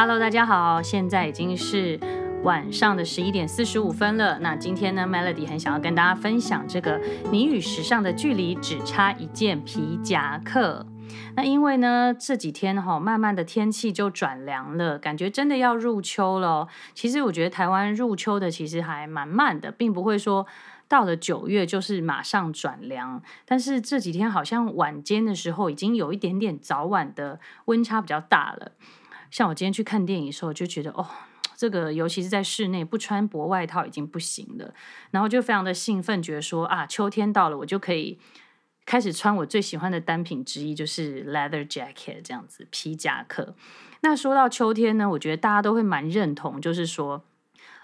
Hello，大家好，现在已经是晚上的十一点四十五分了。那今天呢，Melody 很想要跟大家分享这个你与时尚的距离只差一件皮夹克。那因为呢，这几天哈、哦，慢慢的天气就转凉了，感觉真的要入秋了。其实我觉得台湾入秋的其实还蛮慢的，并不会说到了九月就是马上转凉。但是这几天好像晚间的时候，已经有一点点早晚的温差比较大了。像我今天去看电影的时候，就觉得哦，这个尤其是在室内不穿薄外套已经不行了，然后就非常的兴奋，觉得说啊，秋天到了，我就可以。开始穿我最喜欢的单品之一就是 leather jacket 这样子皮夹克。那说到秋天呢，我觉得大家都会蛮认同，就是说，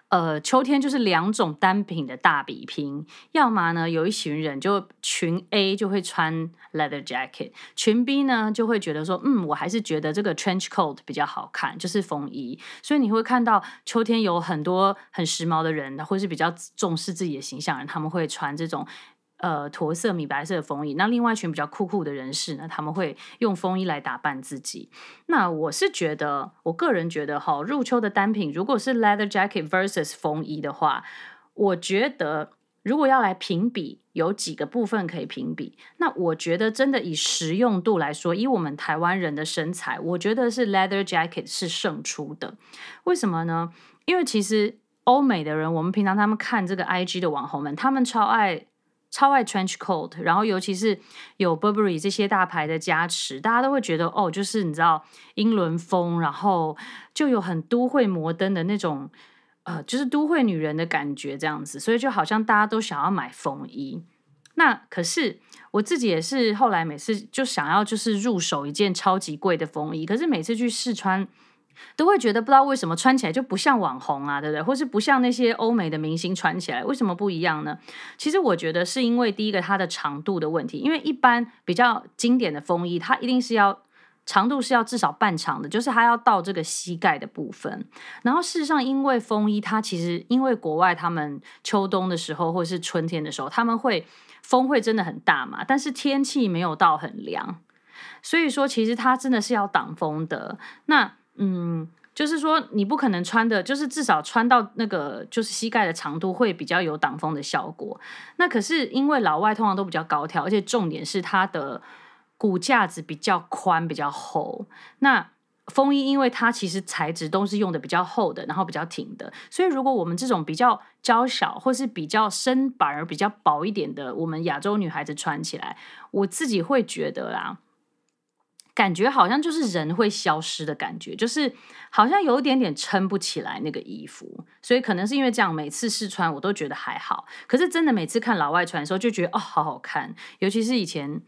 呃，秋天就是两种单品的大比拼。要么呢，有一群人就群 A 就会穿 leather jacket，群 B 呢就会觉得说，嗯，我还是觉得这个 trench coat 比较好看，就是风衣。所以你会看到秋天有很多很时髦的人，或是比较重视自己的形象人，他们会穿这种。呃，驼色、米白色的风衣。那另外一群比较酷酷的人士呢，他们会用风衣来打扮自己。那我是觉得，我个人觉得哈，入秋的单品如果是 leather jacket versus 风衣的话，我觉得如果要来评比，有几个部分可以评比。那我觉得真的以实用度来说，以我们台湾人的身材，我觉得是 leather jacket 是胜出的。为什么呢？因为其实欧美的人，我们平常他们看这个 IG 的网红们，他们超爱。超爱 trench coat，然后尤其是有 Burberry 这些大牌的加持，大家都会觉得哦，就是你知道英伦风，然后就有很都会摩登的那种，呃，就是都会女人的感觉这样子，所以就好像大家都想要买风衣。那可是我自己也是后来每次就想要就是入手一件超级贵的风衣，可是每次去试穿。都会觉得不知道为什么穿起来就不像网红啊，对不对？或是不像那些欧美的明星穿起来，为什么不一样呢？其实我觉得是因为第一个它的长度的问题，因为一般比较经典的风衣，它一定是要长度是要至少半长的，就是它要到这个膝盖的部分。然后事实上，因为风衣它其实因为国外他们秋冬的时候或是春天的时候，他们会风会真的很大嘛，但是天气没有到很凉，所以说其实它真的是要挡风的。那嗯，就是说你不可能穿的，就是至少穿到那个就是膝盖的长度会比较有挡风的效果。那可是因为老外通常都比较高挑，而且重点是它的骨架子比较宽、比较厚。那风衣因为它其实材质都是用的比较厚的，然后比较挺的，所以如果我们这种比较娇小或是比较身板儿比较薄一点的，我们亚洲女孩子穿起来，我自己会觉得啦。感觉好像就是人会消失的感觉，就是好像有一点点撑不起来那个衣服，所以可能是因为这样，每次试穿我都觉得还好，可是真的每次看老外穿的时候就觉得哦，好好看，尤其是以前。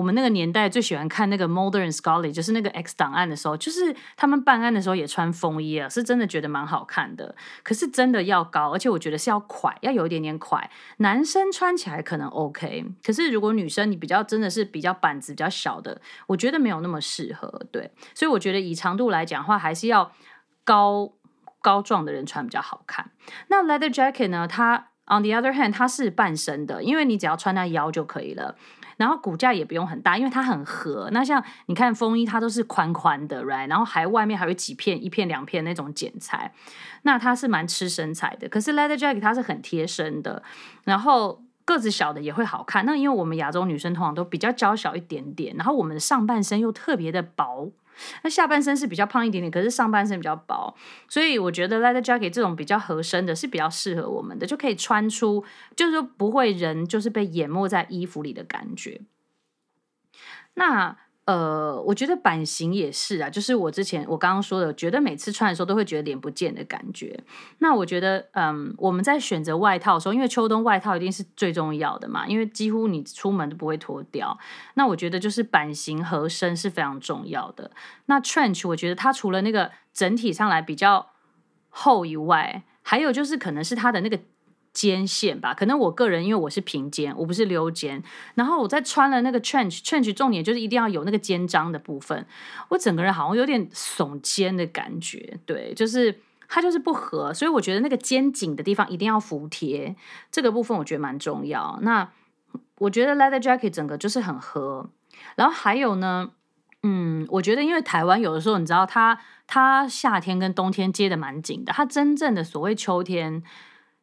我们那个年代最喜欢看那个 Modern Scully，就是那个 X 档案的时候，就是他们办案的时候也穿风衣啊，是真的觉得蛮好看的。可是真的要高，而且我觉得是要快，要有一点点快。男生穿起来可能 OK，可是如果女生你比较真的是比较板子比较小的，我觉得没有那么适合。对，所以我觉得以长度来讲的话，还是要高高壮的人穿比较好看。那 Leather Jacket 呢？它 On the other hand，它是半身的，因为你只要穿到腰就可以了。然后骨架也不用很大，因为它很合。那像你看风衣，它都是宽宽的，right？然后还外面还有几片，一片两片那种剪裁，那它是蛮吃身材的。可是 leather jacket 它是很贴身的，然后个子小的也会好看。那因为我们亚洲女生通常都比较娇小一点点，然后我们的上半身又特别的薄。那下半身是比较胖一点点，可是上半身比较薄，所以我觉得 leather jacket 这种比较合身的是比较适合我们的，就可以穿出，就是说不会人就是被淹没在衣服里的感觉。那。呃，我觉得版型也是啊，就是我之前我刚刚说的，觉得每次穿的时候都会觉得脸不见的感觉。那我觉得，嗯，我们在选择外套的时候，因为秋冬外套一定是最重要的嘛，因为几乎你出门都不会脱掉。那我觉得就是版型合身是非常重要的。那 trench 我觉得它除了那个整体上来比较厚以外，还有就是可能是它的那个。肩线吧，可能我个人因为我是平肩，我不是溜肩，然后我在穿了那个 trench，trench 重点就是一定要有那个肩章的部分，我整个人好像有点耸肩的感觉，对，就是它就是不合，所以我觉得那个肩颈的地方一定要服帖，这个部分我觉得蛮重要。那我觉得 leather jacket 整个就是很合，然后还有呢，嗯，我觉得因为台湾有的时候，你知道它，它夏天跟冬天接的蛮紧的，它真正的所谓秋天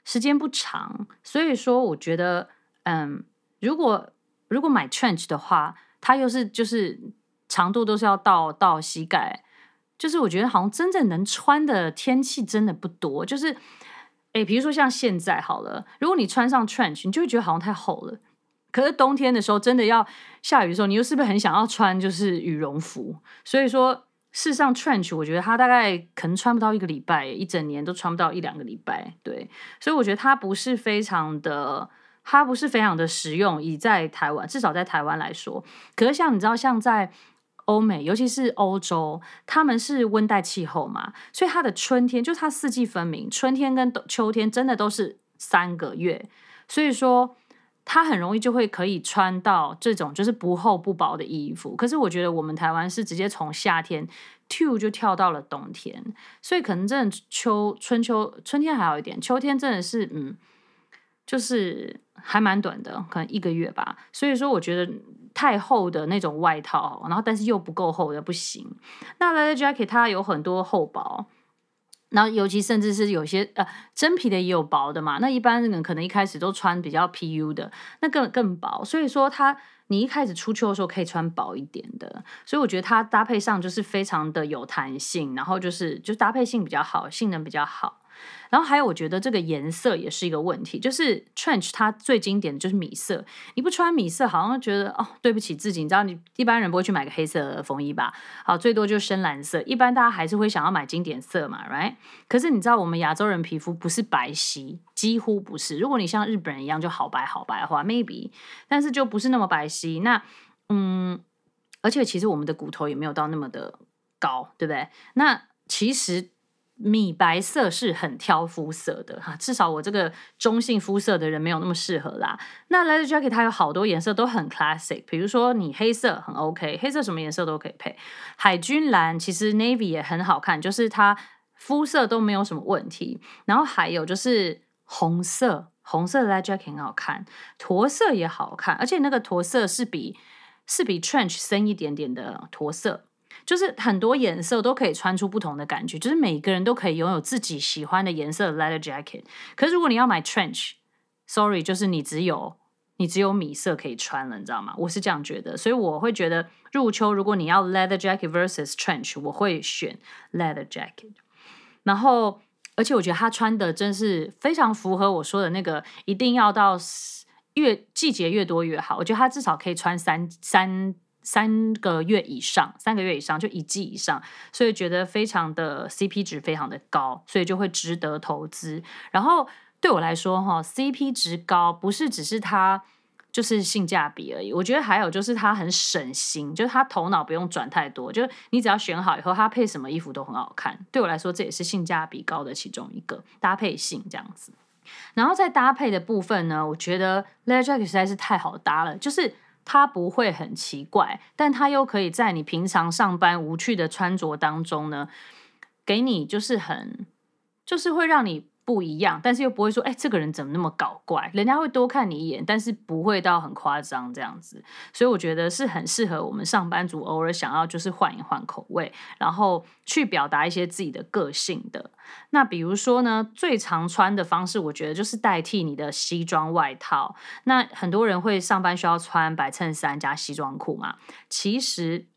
时间不长，所以说我觉得，嗯，如果如果买 trench 的话，它又是就是长度都是要到到膝盖，就是我觉得好像真正能穿的天气真的不多，就是，诶，比如说像现在好了，如果你穿上 trench，你就会觉得好像太厚了。可是冬天的时候，真的要下雨的时候，你又是不是很想要穿就是羽绒服？所以说，事实上，trench 我觉得它大概可能穿不到一个礼拜，一整年都穿不到一两个礼拜。对，所以我觉得它不是非常的，它不是非常的实用。以在台湾，至少在台湾来说，可是像你知道，像在欧美，尤其是欧洲，他们是温带气候嘛，所以它的春天就它四季分明，春天跟秋天真的都是三个月，所以说。它很容易就会可以穿到这种就是不厚不薄的衣服，可是我觉得我们台湾是直接从夏天 two 就跳到了冬天，所以可能真的秋春秋春天还好一点，秋天真的是嗯，就是还蛮短的，可能一个月吧。所以说我觉得太厚的那种外套，然后但是又不够厚的不行。那 leather jacket 它有很多厚薄。然后，尤其甚至是有些呃真皮的也有薄的嘛。那一般人可能一开始都穿比较 PU 的，那更更薄。所以说，它你一开始出秋的时候可以穿薄一点的。所以我觉得它搭配上就是非常的有弹性，然后就是就搭配性比较好，性能比较好。然后还有，我觉得这个颜色也是一个问题，就是 trench 它最经典的就是米色，你不穿米色，好像觉得哦，对不起自己。你知道，你一般人不会去买个黑色的风衣吧？好，最多就深蓝色。一般大家还是会想要买经典色嘛，right？可是你知道，我们亚洲人皮肤不是白皙，几乎不是。如果你像日本人一样就好白好白的话，maybe，但是就不是那么白皙。那嗯，而且其实我们的骨头也没有到那么的高，对不对？那其实。米白色是很挑肤色的哈，至少我这个中性肤色的人没有那么适合啦。那 leather jacket 它有好多颜色都很 classic，比如说你黑色很 OK，黑色什么颜色都可以配。海军蓝其实 navy 也很好看，就是它肤色都没有什么问题。然后还有就是红色，红色的 leather jacket 很好看，驼色也好看，而且那个驼色是比是比 trench 深一点点的驼色。就是很多颜色都可以穿出不同的感觉，就是每个人都可以拥有自己喜欢的颜色的 leather jacket。可是如果你要买 trench，sorry，就是你只有你只有米色可以穿了，你知道吗？我是这样觉得，所以我会觉得入秋如果你要 leather jacket versus trench，我会选 leather jacket。然后，而且我觉得他穿的真是非常符合我说的那个，一定要到越季节越多越好。我觉得他至少可以穿三三。三个月以上，三个月以上就一季以上，所以觉得非常的 CP 值非常的高，所以就会值得投资。然后对我来说，哈，CP 值高不是只是它就是性价比而已，我觉得还有就是它很省心，就是它头脑不用转太多，就是你只要选好以后，它配什么衣服都很好看。对我来说，这也是性价比高的其中一个搭配性这样子。然后在搭配的部分呢，我觉得 leather jacket 实在是太好搭了，就是。它不会很奇怪，但它又可以在你平常上班无趣的穿着当中呢，给你就是很，就是会让你。不一样，但是又不会说，哎，这个人怎么那么搞怪？人家会多看你一眼，但是不会到很夸张这样子。所以我觉得是很适合我们上班族偶尔想要就是换一换口味，然后去表达一些自己的个性的。那比如说呢，最常穿的方式，我觉得就是代替你的西装外套。那很多人会上班需要穿白衬衫加西装裤嘛，其实。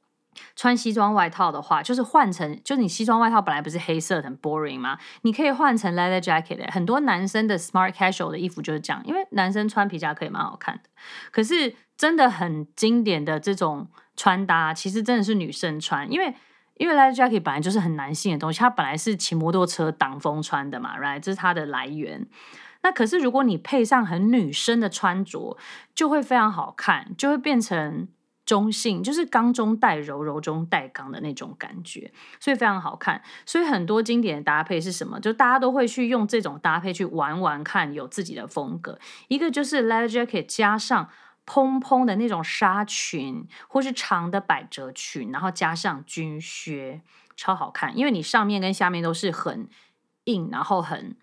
穿西装外套的话，就是换成，就是你西装外套本来不是黑色很 boring 吗？你可以换成 leather jacket。很多男生的 smart casual 的衣服就是这样，因为男生穿皮夹克也蛮好看的。可是真的很经典的这种穿搭，其实真的是女生穿，因为因为 leather jacket 本来就是很男性的东西，它本来是骑摩托车挡风穿的嘛，right？这是它的来源。那可是如果你配上很女生的穿着，就会非常好看，就会变成。中性就是刚中带柔，柔中带刚的那种感觉，所以非常好看。所以很多经典的搭配是什么？就大家都会去用这种搭配去玩玩看，有自己的风格。一个就是 leather jacket 加上蓬蓬的那种纱裙，或是长的百褶裙，然后加上军靴，超好看。因为你上面跟下面都是很硬，然后很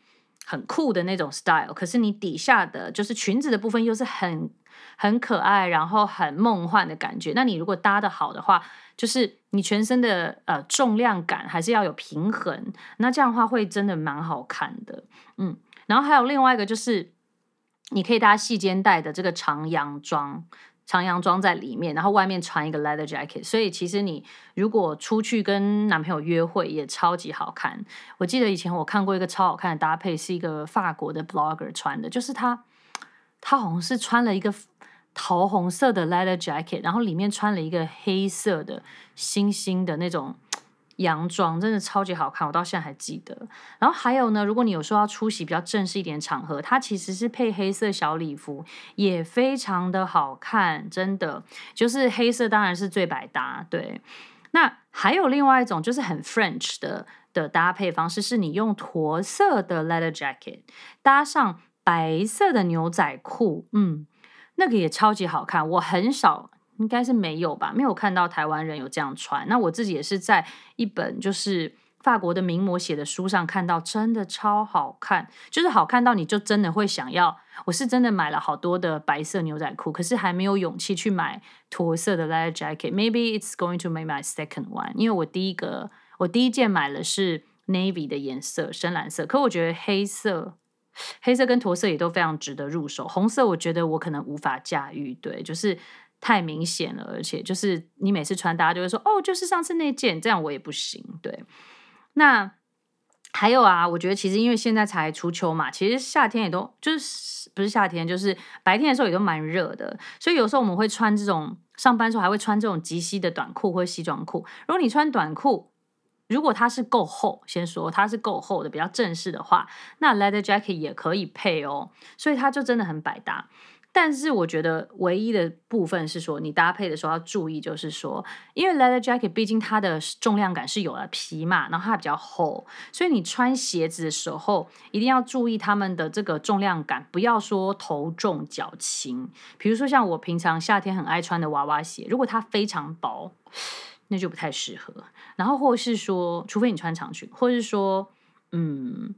很酷的那种 style，可是你底下的就是裙子的部分又是很。很可爱，然后很梦幻的感觉。那你如果搭得好的话，就是你全身的呃重量感还是要有平衡，那这样的话会真的蛮好看的。嗯，然后还有另外一个就是，你可以搭细肩带的这个长洋装。长洋装在里面，然后外面穿一个 leather jacket，所以其实你如果出去跟男朋友约会也超级好看。我记得以前我看过一个超好看的搭配，是一个法国的 blogger 穿的，就是他他好像是穿了一个桃红色的 leather jacket，然后里面穿了一个黑色的星星的那种。洋装真的超级好看，我到现在还记得。然后还有呢，如果你有时候要出席比较正式一点场合，它其实是配黑色小礼服，也非常的好看，真的就是黑色当然是最百搭。对，那还有另外一种就是很 French 的的搭配方式，是你用驼色的 leather jacket 搭上白色的牛仔裤，嗯，那个也超级好看。我很少。应该是没有吧，没有看到台湾人有这样穿。那我自己也是在一本就是法国的名模写的书上看到，真的超好看，就是好看到你就真的会想要。我是真的买了好多的白色牛仔裤，可是还没有勇气去买驼色的 leather jacket。Maybe it's going to make my second one，因为我第一个我第一件买了是 navy 的颜色，深蓝色。可我觉得黑色、黑色跟驼色也都非常值得入手。红色我觉得我可能无法驾驭，对，就是。太明显了，而且就是你每次穿，大家就会说哦，就是上次那件，这样我也不行。对，那还有啊，我觉得其实因为现在才初秋嘛，其实夏天也都就是不是夏天，就是白天的时候也都蛮热的，所以有时候我们会穿这种上班时候还会穿这种及膝的短裤或西装裤。如果你穿短裤，如果它是够厚，先说它是够厚的，比较正式的话，那 leather jacket 也可以配哦，所以它就真的很百搭。但是我觉得唯一的部分是说，你搭配的时候要注意，就是说，因为 leather jacket 毕竟它的重量感是有了皮嘛，然后它比较厚，所以你穿鞋子的时候一定要注意它们的这个重量感，不要说头重脚轻。比如说像我平常夏天很爱穿的娃娃鞋，如果它非常薄，那就不太适合。然后或是说，除非你穿长裙，或是说，嗯。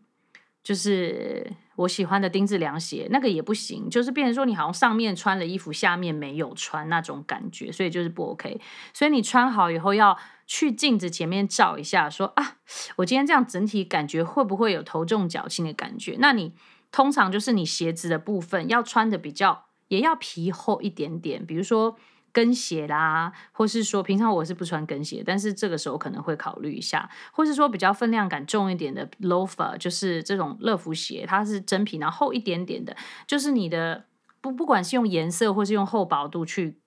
就是我喜欢的丁字凉鞋，那个也不行，就是变成说你好像上面穿了衣服，下面没有穿那种感觉，所以就是不 OK。所以你穿好以后要去镜子前面照一下说，说啊，我今天这样整体感觉会不会有头重脚轻的感觉？那你通常就是你鞋子的部分要穿的比较，也要皮厚一点点，比如说。跟鞋啦，或是说平常我是不穿跟鞋，但是这个时候可能会考虑一下，或是说比较分量感重一点的 loafer，就是这种乐福鞋，它是真皮，然后厚一点点的，就是你的不不管是用颜色或是用厚薄度去。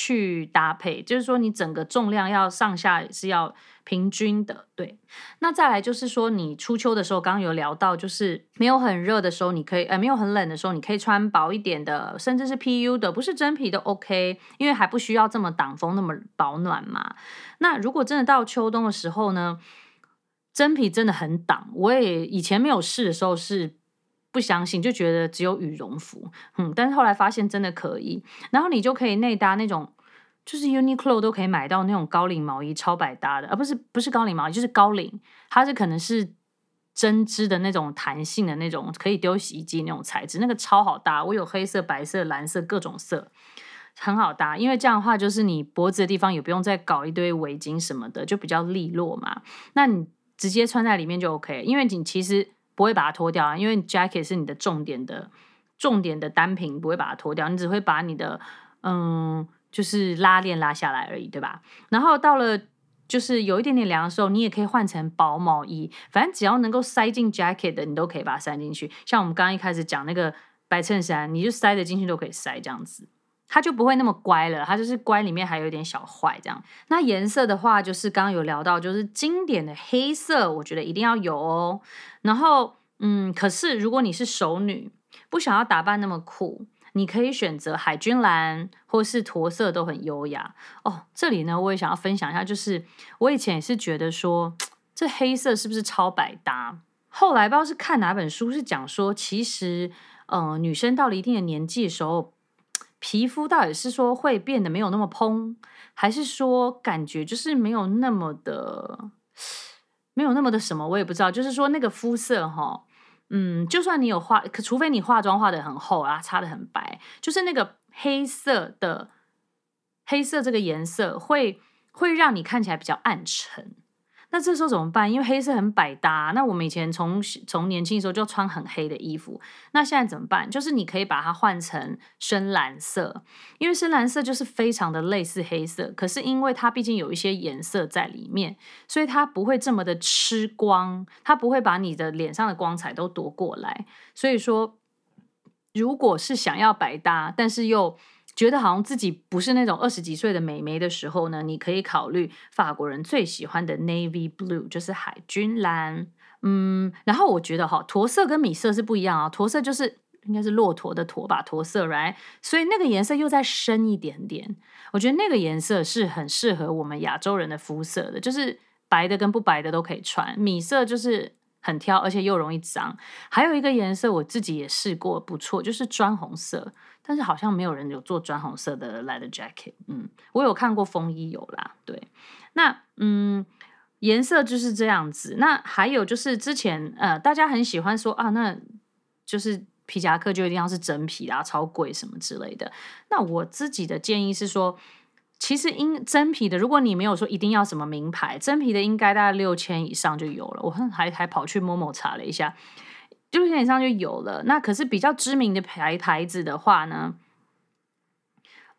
去搭配，就是说你整个重量要上下是要平均的，对。那再来就是说，你初秋的时候，刚刚有聊到，就是没有很热的时候，你可以，呃，没有很冷的时候，你可以穿薄一点的，甚至是 PU 的，不是真皮都 OK，因为还不需要这么挡风，那么保暖嘛。那如果真的到秋冬的时候呢，真皮真的很挡。我也以前没有试的时候是。不相信就觉得只有羽绒服，嗯，但是后来发现真的可以，然后你就可以内搭那种，就是 Uniqlo 都可以买到那种高领毛衣，超百搭的，而、不是不是高领毛衣，就是高领，它是可能是针织的那种弹性的那种，可以丢洗衣机那种材质，那个超好搭，我有黑色、白色、蓝色各种色，很好搭，因为这样的话就是你脖子的地方也不用再搞一堆围巾什么的，就比较利落嘛，那你直接穿在里面就 OK，因为你其实。不会把它脱掉啊，因为 jacket 是你的重点的重点的单品，不会把它脱掉，你只会把你的嗯，就是拉链拉下来而已，对吧？然后到了就是有一点点凉的时候，你也可以换成薄毛衣，反正只要能够塞进 jacket 的，你都可以把它塞进去。像我们刚刚一开始讲那个白衬衫，你就塞得进去都可以塞这样子。它就不会那么乖了，它就是乖里面还有点小坏这样。那颜色的话，就是刚刚有聊到，就是经典的黑色，我觉得一定要有哦。然后，嗯，可是如果你是熟女，不想要打扮那么酷，你可以选择海军蓝或是驼色，都很优雅哦。这里呢，我也想要分享一下，就是我以前也是觉得说，这黑色是不是超百搭？后来不知道是看哪本书是讲说，其实，呃，女生到了一定的年纪的时候。皮肤到底是说会变得没有那么蓬，还是说感觉就是没有那么的，没有那么的什么，我也不知道。就是说那个肤色哈，嗯，就算你有化，可除非你化妆化得很厚啊，擦得很白，就是那个黑色的黑色这个颜色会会让你看起来比较暗沉。那这时候怎么办？因为黑色很百搭。那我们以前从从年轻的时候就穿很黑的衣服。那现在怎么办？就是你可以把它换成深蓝色，因为深蓝色就是非常的类似黑色，可是因为它毕竟有一些颜色在里面，所以它不会这么的吃光，它不会把你的脸上的光彩都夺过来。所以说，如果是想要百搭，但是又觉得好像自己不是那种二十几岁的美眉的时候呢，你可以考虑法国人最喜欢的 navy blue，就是海军蓝。嗯，然后我觉得哈，驼色跟米色是不一样啊。驼色就是应该是骆驼的驼吧，驼色，right？所以那个颜色又再深一点点。我觉得那个颜色是很适合我们亚洲人的肤色的，就是白的跟不白的都可以穿。米色就是很挑，而且又容易脏。还有一个颜色我自己也试过，不错，就是砖红色。但是好像没有人有做砖红色的 leather jacket，嗯，我有看过风衣有啦，对，那嗯，颜色就是这样子。那还有就是之前呃，大家很喜欢说啊，那就是皮夹克就一定要是真皮啊，超贵什么之类的。那我自己的建议是说，其实因真皮的，如果你没有说一定要什么名牌，真皮的应该大概六千以上就有了。我还还跑去某某查了一下。六千以上就有了。那可是比较知名的牌牌子的话呢，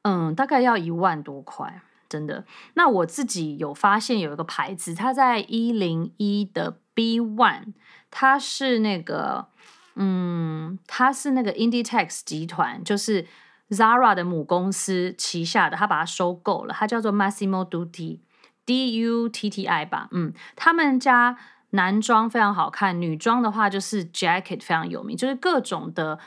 嗯，大概要一万多块，真的。那我自己有发现有一个牌子，它在一零一的 B One，它是那个，嗯，它是那个 Inditex 集团，就是 Zara 的母公司旗下的，他把它收购了，它叫做 Massimo Dutti，D U T T I 吧，嗯，他们家。男装非常好看，女装的话就是 jacket 非常有名，就是各种的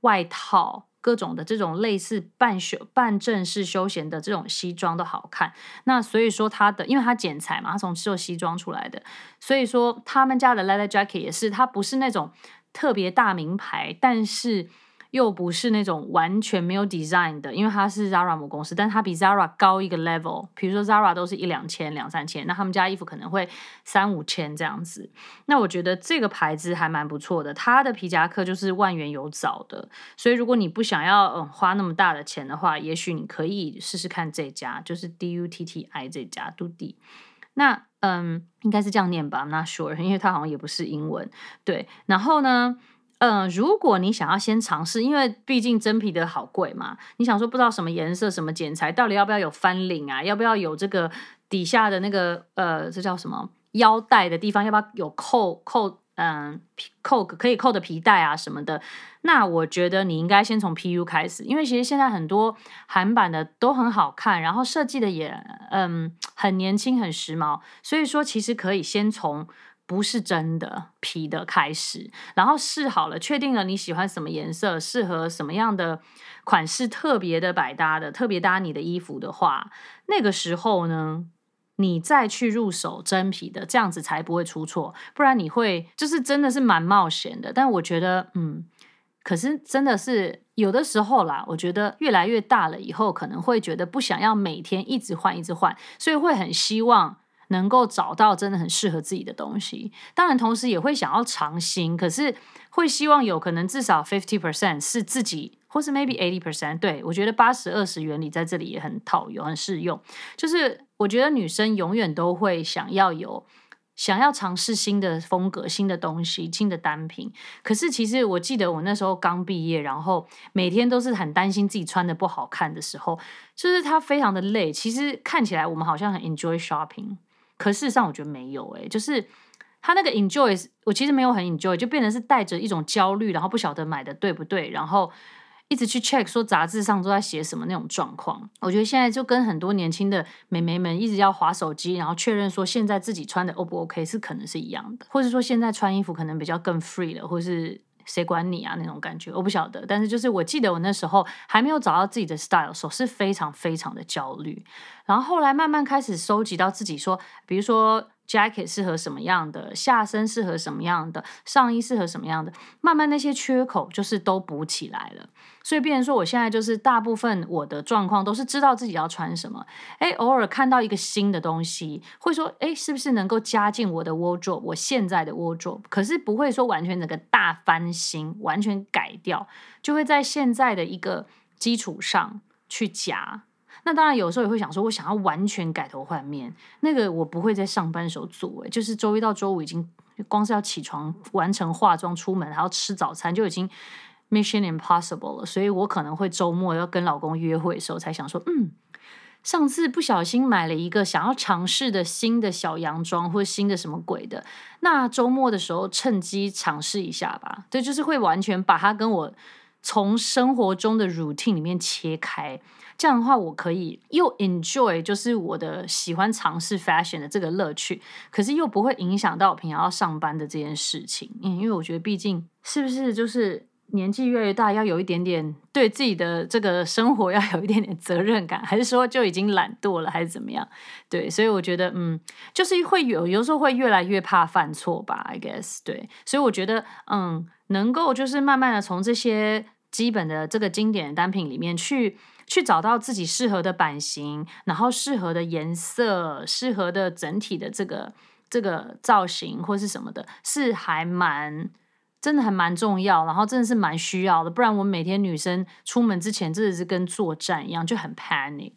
外套，各种的这种类似半休半正式休闲的这种西装都好看。那所以说它的，因为它剪裁嘛，它从做西装出来的，所以说他们家的 leather jacket 也是，它不是那种特别大名牌，但是。又不是那种完全没有 design 的，因为它是 Zara 母公司，但它比 Zara 高一个 level。比如说 Zara 都是一两千、两三千，那他们家衣服可能会三五千这样子。那我觉得这个牌子还蛮不错的，它的皮夹克就是万元有找的。所以如果你不想要嗯花那么大的钱的话，也许你可以试试看这家，就是 D U T T I 这家，Dudi。那嗯，应该是这样念吧，I'm not sure，因为它好像也不是英文。对，然后呢？嗯、如果你想要先尝试，因为毕竟真皮的好贵嘛，你想说不知道什么颜色、什么剪裁，到底要不要有翻领啊？要不要有这个底下的那个呃，这叫什么腰带的地方？要不要有扣扣嗯扣可以扣的皮带啊什么的？那我觉得你应该先从 PU 开始，因为其实现在很多韩版的都很好看，然后设计的也嗯很年轻、很时髦，所以说其实可以先从。不是真的皮的开始，然后试好了，确定了你喜欢什么颜色，适合什么样的款式，特别的百搭的，特别搭你的衣服的话，那个时候呢，你再去入手真皮的，这样子才不会出错。不然你会就是真的是蛮冒险的。但我觉得，嗯，可是真的是有的时候啦，我觉得越来越大了以后，可能会觉得不想要每天一直换一直换，所以会很希望。能够找到真的很适合自己的东西，当然同时也会想要尝新，可是会希望有可能至少 fifty percent 是自己，或是 maybe eighty percent。对，我觉得八十二十原理在这里也很套用，很适用。就是我觉得女生永远都会想要有，想要尝试新的风格、新的东西、新的单品。可是其实我记得我那时候刚毕业，然后每天都是很担心自己穿的不好看的时候，就是它非常的累。其实看起来我们好像很 enjoy shopping。可事实上，我觉得没有诶，就是他那个 enjoy，我其实没有很 enjoy，就变成是带着一种焦虑，然后不晓得买的对不对，然后一直去 check 说杂志上都在写什么那种状况。我觉得现在就跟很多年轻的美眉们一直要滑手机，然后确认说现在自己穿的 O 不 OK，是可能是一样的，或者说现在穿衣服可能比较更 free 了，或是。谁管你啊？那种感觉我不晓得，但是就是我记得我那时候还没有找到自己的 style 时候，是非常非常的焦虑。然后后来慢慢开始收集到自己说，比如说。Jacket 适合什么样的？下身适合什么样的？上衣适合什么样的？慢慢那些缺口就是都补起来了，所以变成说我现在就是大部分我的状况都是知道自己要穿什么。诶，偶尔看到一个新的东西，会说诶，是不是能够加进我的 wardrobe？我现在的 wardrobe，可是不会说完全整个大翻新，完全改掉，就会在现在的一个基础上去夹。那当然有时候也会想说，我想要完全改头换面，那个我不会在上班时候做，就是周一到周五已经光是要起床、完成化妆、出门，还要吃早餐，就已经 mission impossible 了。所以我可能会周末要跟老公约会的时候，才想说，嗯，上次不小心买了一个想要尝试的新的小洋装，或者新的什么鬼的，那周末的时候趁机尝试一下吧。对，就是会完全把它跟我从生活中的 routine 里面切开。这样的话，我可以又 enjoy，就是我的喜欢尝试 fashion 的这个乐趣，可是又不会影响到我平常要上班的这件事情。嗯，因为我觉得，毕竟是不是就是年纪越来越大，要有一点点对自己的这个生活要有一点点责任感，还是说就已经懒惰了，还是怎么样？对，所以我觉得，嗯，就是会有有时候会越来越怕犯错吧，I guess。对，所以我觉得，嗯，能够就是慢慢的从这些基本的这个经典的单品里面去。去找到自己适合的版型，然后适合的颜色，适合的整体的这个这个造型或是什么的，是还蛮真的还蛮重要，然后真的是蛮需要的。不然我每天女生出门之前真的是跟作战一样，就很 panic。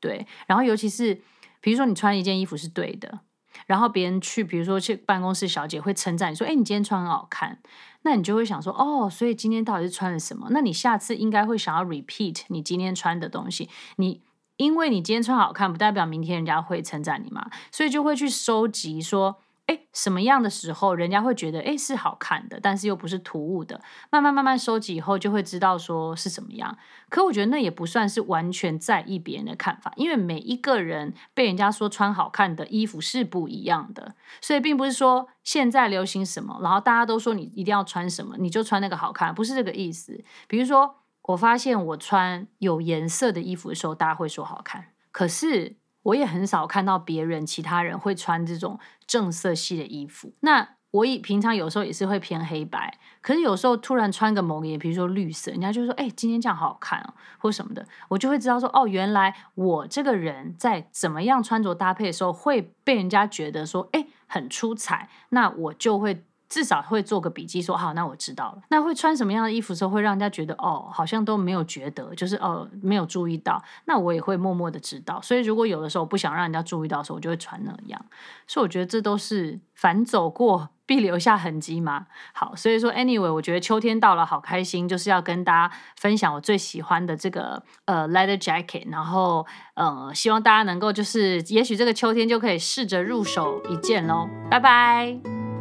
对，然后尤其是比如说你穿一件衣服是对的，然后别人去，比如说去办公室小姐会称赞你说：“哎，你今天穿很好看。”那你就会想说，哦，所以今天到底是穿了什么？那你下次应该会想要 repeat 你今天穿的东西。你因为你今天穿好看，不代表明天人家会称赞你嘛，所以就会去收集说。哎，什么样的时候人家会觉得哎是好看的，但是又不是突兀的？慢慢慢慢收集以后，就会知道说是什么样。可我觉得那也不算是完全在意别人的看法，因为每一个人被人家说穿好看的衣服是不一样的，所以并不是说现在流行什么，然后大家都说你一定要穿什么，你就穿那个好看，不是这个意思。比如说，我发现我穿有颜色的衣服的时候，大家会说好看，可是。我也很少看到别人、其他人会穿这种正色系的衣服。那我以平常有时候也是会偏黑白，可是有时候突然穿个某个颜，比如说绿色，人家就说：“哎，今天这样好好看哦，或什么的。”我就会知道说：“哦，原来我这个人在怎么样穿着搭配的时候，会被人家觉得说：‘哎，很出彩’。”那我就会。至少会做个笔记，说好，那我知道了。那会穿什么样的衣服的时候，会让人家觉得哦，好像都没有觉得，就是哦，没有注意到。那我也会默默的知道。所以如果有的时候不想让人家注意到的时候，我就会穿那样。所以我觉得这都是凡走过必留下痕迹嘛。好，所以说 anyway，我觉得秋天到了，好开心，就是要跟大家分享我最喜欢的这个呃 leather jacket。然后呃，希望大家能够就是，也许这个秋天就可以试着入手一件喽。拜拜。